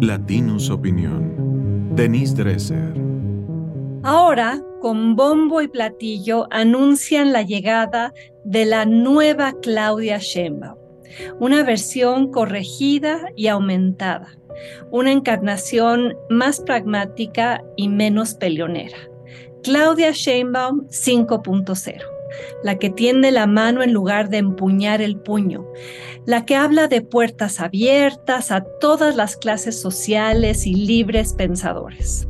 Latinus Opinión. Denise Dresser. Ahora, con bombo y platillo, anuncian la llegada de la nueva Claudia Sheinbaum, una versión corregida y aumentada, una encarnación más pragmática y menos peleonera. Claudia Sheinbaum 5.0 la que tiende la mano en lugar de empuñar el puño, la que habla de puertas abiertas a todas las clases sociales y libres pensadores.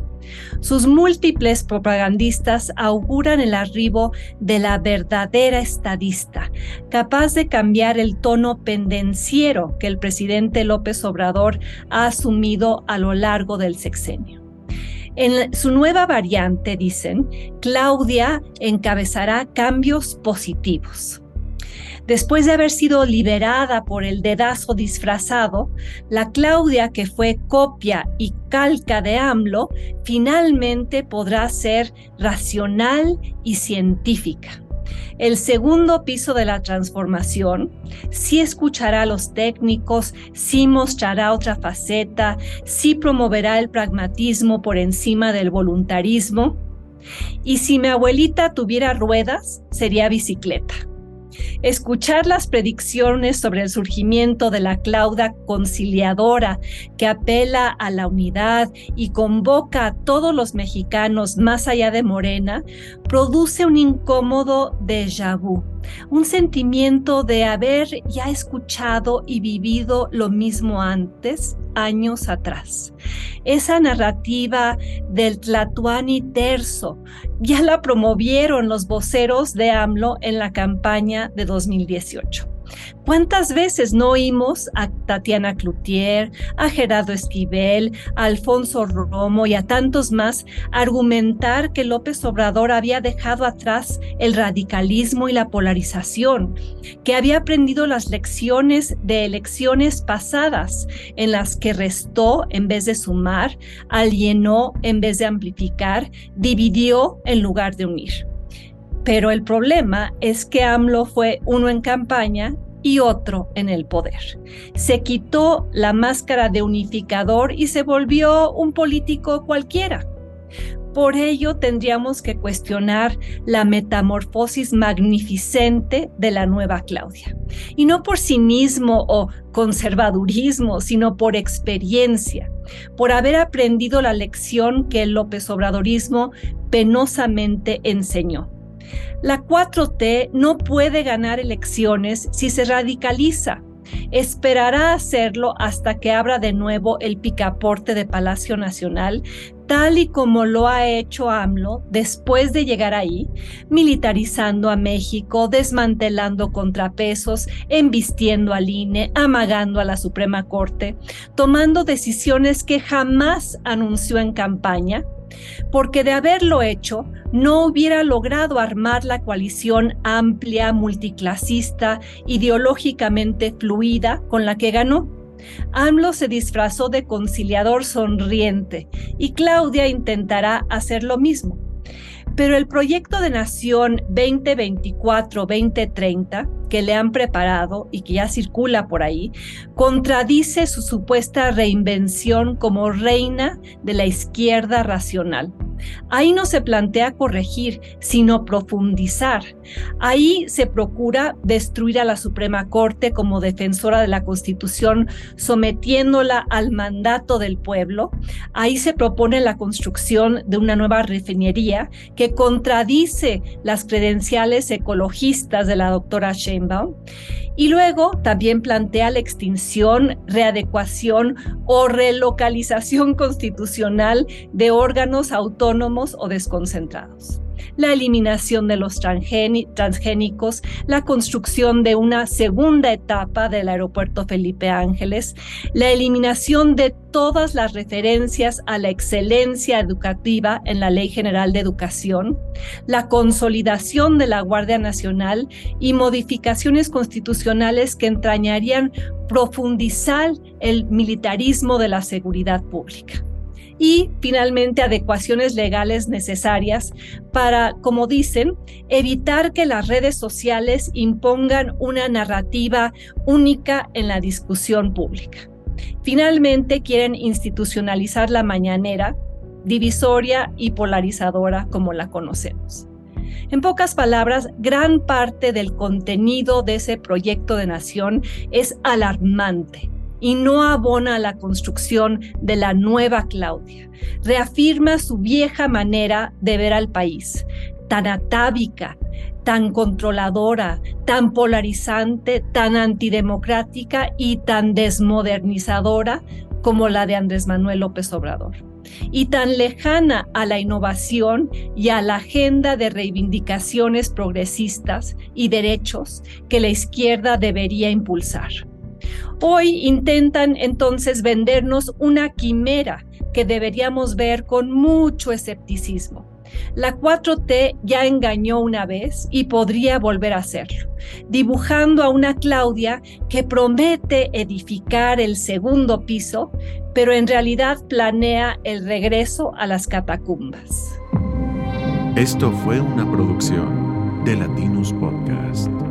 Sus múltiples propagandistas auguran el arribo de la verdadera estadista, capaz de cambiar el tono pendenciero que el presidente López Obrador ha asumido a lo largo del sexenio. En su nueva variante, dicen, Claudia encabezará cambios positivos. Después de haber sido liberada por el dedazo disfrazado, la Claudia que fue copia y calca de AMLO finalmente podrá ser racional y científica. El segundo piso de la transformación sí escuchará a los técnicos, sí mostrará otra faceta, sí promoverá el pragmatismo por encima del voluntarismo. Y si mi abuelita tuviera ruedas, sería bicicleta. Escuchar las predicciones sobre el surgimiento de la Claudia conciliadora que apela a la unidad y convoca a todos los mexicanos más allá de Morena, produce un incómodo déjà vu un sentimiento de haber ya escuchado y vivido lo mismo antes, años atrás. Esa narrativa del Tlatuani terzo ya la promovieron los voceros de AMLO en la campaña de 2018. ¿Cuántas veces no oímos a Tatiana Cloutier, a Gerardo Esquivel, a Alfonso Romo y a tantos más argumentar que López Obrador había dejado atrás el radicalismo y la polarización, que había aprendido las lecciones de elecciones pasadas en las que restó en vez de sumar, alienó en vez de amplificar, dividió en lugar de unir? Pero el problema es que AMLO fue uno en campaña y otro en el poder. Se quitó la máscara de unificador y se volvió un político cualquiera. Por ello tendríamos que cuestionar la metamorfosis magnificente de la nueva Claudia. Y no por cinismo o conservadurismo, sino por experiencia, por haber aprendido la lección que el López Obradorismo penosamente enseñó la 4T no puede ganar elecciones si se radicaliza. Esperará hacerlo hasta que abra de nuevo el picaporte de Palacio Nacional, tal y como lo ha hecho AMLO después de llegar ahí, militarizando a México, desmantelando contrapesos, embistiendo al INE, amagando a la Suprema Corte, tomando decisiones que jamás anunció en campaña porque de haberlo hecho, no hubiera logrado armar la coalición amplia, multiclasista, ideológicamente fluida con la que ganó. AMLO se disfrazó de conciliador sonriente y Claudia intentará hacer lo mismo. Pero el proyecto de Nación 2024-2030 que le han preparado y que ya circula por ahí, contradice su supuesta reinvención como reina de la izquierda racional. Ahí no se plantea corregir, sino profundizar. Ahí se procura destruir a la Suprema Corte como defensora de la Constitución, sometiéndola al mandato del pueblo. Ahí se propone la construcción de una nueva refinería que contradice las credenciales ecologistas de la doctora Sheinbaum. Y luego también plantea la extinción, readecuación o relocalización constitucional de órganos autónomos o desconcentrados la eliminación de los transgénicos, la construcción de una segunda etapa del aeropuerto Felipe Ángeles, la eliminación de todas las referencias a la excelencia educativa en la Ley General de Educación, la consolidación de la Guardia Nacional y modificaciones constitucionales que entrañarían profundizar el militarismo de la seguridad pública y finalmente adecuaciones legales necesarias para, como dicen, evitar que las redes sociales impongan una narrativa única en la discusión pública. Finalmente quieren institucionalizar la mañanera, divisoria y polarizadora como la conocemos. En pocas palabras, gran parte del contenido de ese proyecto de nación es alarmante y no abona a la construcción de la nueva Claudia. Reafirma su vieja manera de ver al país, tan atávica, tan controladora, tan polarizante, tan antidemocrática y tan desmodernizadora como la de Andrés Manuel López Obrador, y tan lejana a la innovación y a la agenda de reivindicaciones progresistas y derechos que la izquierda debería impulsar. Hoy intentan entonces vendernos una quimera que deberíamos ver con mucho escepticismo. La 4T ya engañó una vez y podría volver a hacerlo, dibujando a una Claudia que promete edificar el segundo piso, pero en realidad planea el regreso a las catacumbas. Esto fue una producción de Latinus Podcast.